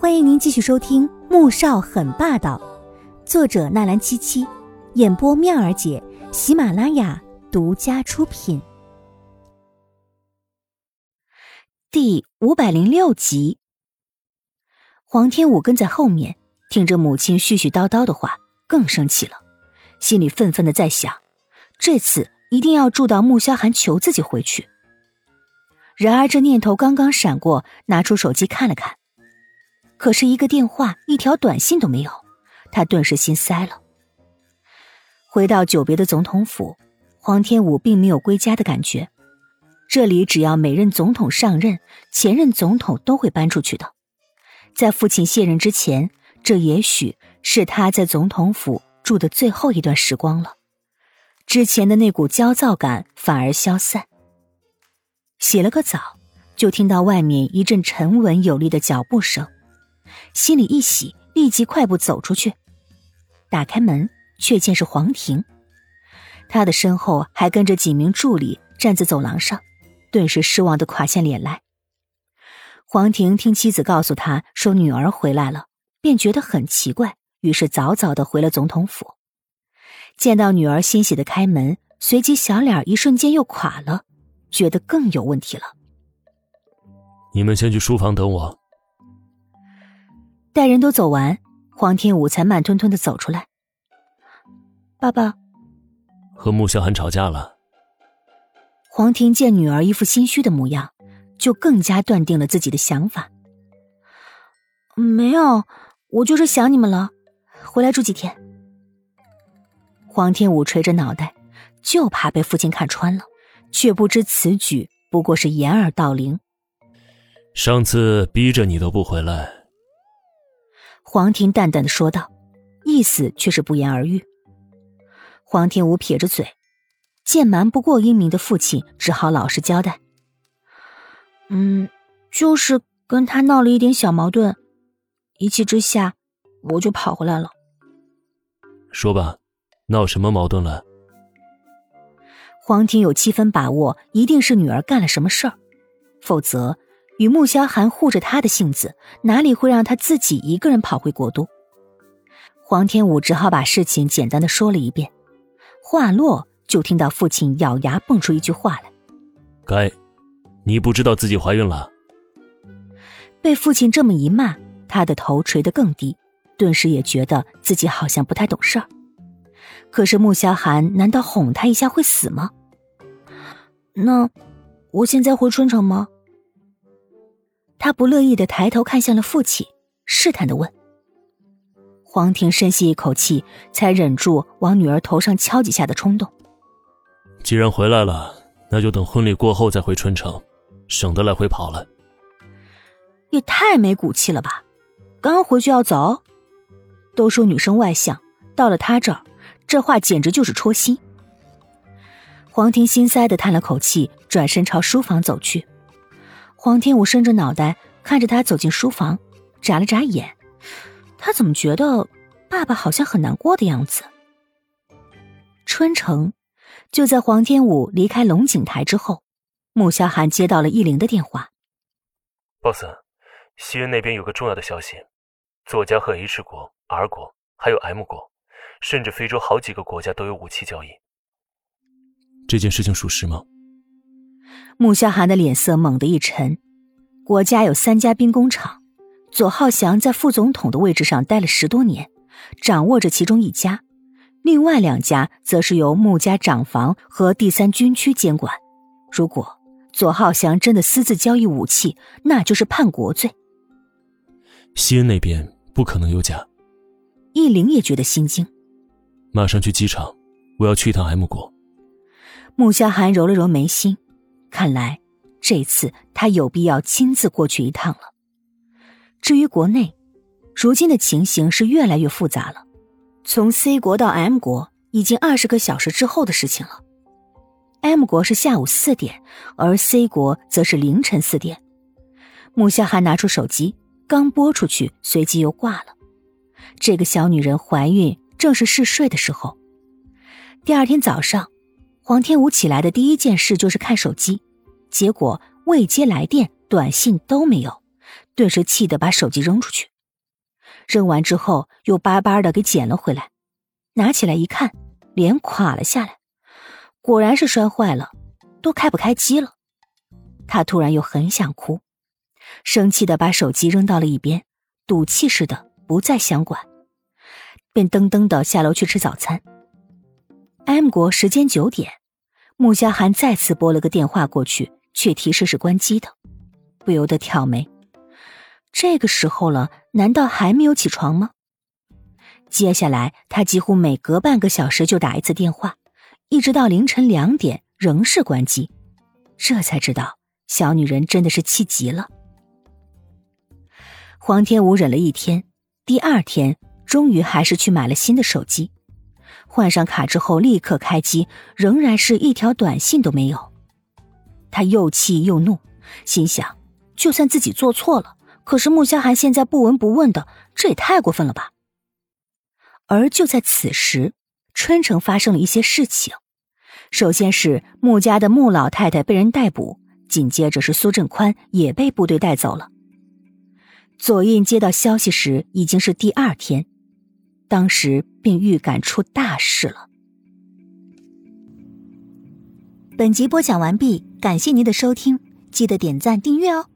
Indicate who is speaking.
Speaker 1: 欢迎您继续收听《穆少很霸道》，作者纳兰七七，演播妙儿姐，喜马拉雅独家出品。第五百零六集，黄天武跟在后面，听着母亲絮絮叨叨的话，更生气了，心里愤愤的在想：这次一定要住到穆萧寒求自己回去。然而这念头刚刚闪过，拿出手机看了看。可是，一个电话、一条短信都没有，他顿时心塞了。回到久别的总统府，黄天武并没有归家的感觉。这里只要每任总统上任，前任总统都会搬出去的。在父亲卸任之前，这也许是他在总统府住的最后一段时光了。之前的那股焦躁感反而消散。洗了个澡，就听到外面一阵沉稳有力的脚步声。心里一喜，立即快步走出去。打开门，却见是黄婷，他的身后还跟着几名助理站在走廊上，顿时失望的垮下脸来。黄婷听妻子告诉他说女儿回来了，便觉得很奇怪，于是早早的回了总统府。见到女儿欣喜的开门，随即小脸一瞬间又垮了，觉得更有问题了。
Speaker 2: 你们先去书房等我。
Speaker 1: 待人都走完，黄天武才慢吞吞的走出来。爸爸，
Speaker 2: 和穆萧寒吵架了。
Speaker 1: 黄婷见女儿一副心虚的模样，就更加断定了自己的想法。没有，我就是想你们了，回来住几天。黄天武垂着脑袋，就怕被父亲看穿了，却不知此举不过是掩耳盗铃。
Speaker 2: 上次逼着你都不回来。
Speaker 1: 黄婷淡淡的说道，意思却是不言而喻。黄天武撇着嘴，见瞒不过英明的父亲，只好老实交代：“嗯，就是跟他闹了一点小矛盾，一气之下，我就跑回来了。”
Speaker 2: 说吧，闹什么矛盾了？
Speaker 1: 黄婷有七分把握，一定是女儿干了什么事儿，否则。与穆萧寒护着他的性子，哪里会让他自己一个人跑回国都？黄天武只好把事情简单的说了一遍。话落，就听到父亲咬牙蹦出一句话来：“
Speaker 2: 该，你不知道自己怀孕了。”
Speaker 1: 被父亲这么一骂，他的头垂得更低，顿时也觉得自己好像不太懂事儿。可是穆萧寒难道哄他一下会死吗？那，我现在回春城吗？他不乐意的抬头看向了父亲，试探的问：“黄婷，深吸一口气，才忍住往女儿头上敲几下的冲动。
Speaker 2: 既然回来了，那就等婚礼过后再回春城，省得来回跑了。
Speaker 1: 也太没骨气了吧！刚回去要走？都说女生外向，到了他这儿，这话简直就是戳心。”黄婷心塞的叹了口气，转身朝书房走去。黄天武伸着脑袋看着他走进书房，眨了眨眼。他怎么觉得爸爸好像很难过的样子？春城就在黄天武离开龙井台之后，穆萧寒接到了易灵的电话。
Speaker 2: boss，西恩那边有个重要的消息，作家和 H 国、R 国还有 M 国，甚至非洲好几个国家都有武器交易。这件事情属实吗？
Speaker 1: 穆萧寒的脸色猛地一沉，国家有三家兵工厂，左浩翔在副总统的位置上待了十多年，掌握着其中一家，另外两家则是由穆家长房和第三军区监管。如果左浩翔真的私自交易武器，那就是叛国罪。
Speaker 2: 西恩那边不可能有假。
Speaker 1: 易灵也觉得心惊，
Speaker 2: 马上去机场，我要去一趟 M 国。
Speaker 1: 穆萧寒揉了揉眉心。看来这次他有必要亲自过去一趟了。至于国内，如今的情形是越来越复杂了。从 C 国到 M 国已经二十个小时之后的事情了。M 国是下午四点，而 C 国则是凌晨四点。穆夏寒拿出手机，刚拨出去，随即又挂了。这个小女人怀孕，正是嗜睡的时候。第二天早上。黄天武起来的第一件事就是看手机，结果未接来电、短信都没有，顿时气得把手机扔出去，扔完之后又巴巴的给捡了回来，拿起来一看，脸垮了下来，果然是摔坏了，都开不开机了。他突然又很想哭，生气的把手机扔到了一边，赌气似的不再想管，便噔噔的下楼去吃早餐。M 国时间九点，穆家涵再次拨了个电话过去，却提示是关机的，不由得挑眉。这个时候了，难道还没有起床吗？接下来他几乎每隔半个小时就打一次电话，一直到凌晨两点仍是关机，这才知道小女人真的是气急了。黄天武忍了一天，第二天终于还是去买了新的手机。换上卡之后，立刻开机，仍然是一条短信都没有。他又气又怒，心想：就算自己做错了，可是穆萧寒现在不闻不问的，这也太过分了吧。而就在此时，春城发生了一些事情。首先是穆家的穆老太太被人逮捕，紧接着是苏振宽也被部队带走了。左印接到消息时，已经是第二天。当时便预感出大事了。
Speaker 3: 本集播讲完毕，感谢您的收听，记得点赞订阅哦。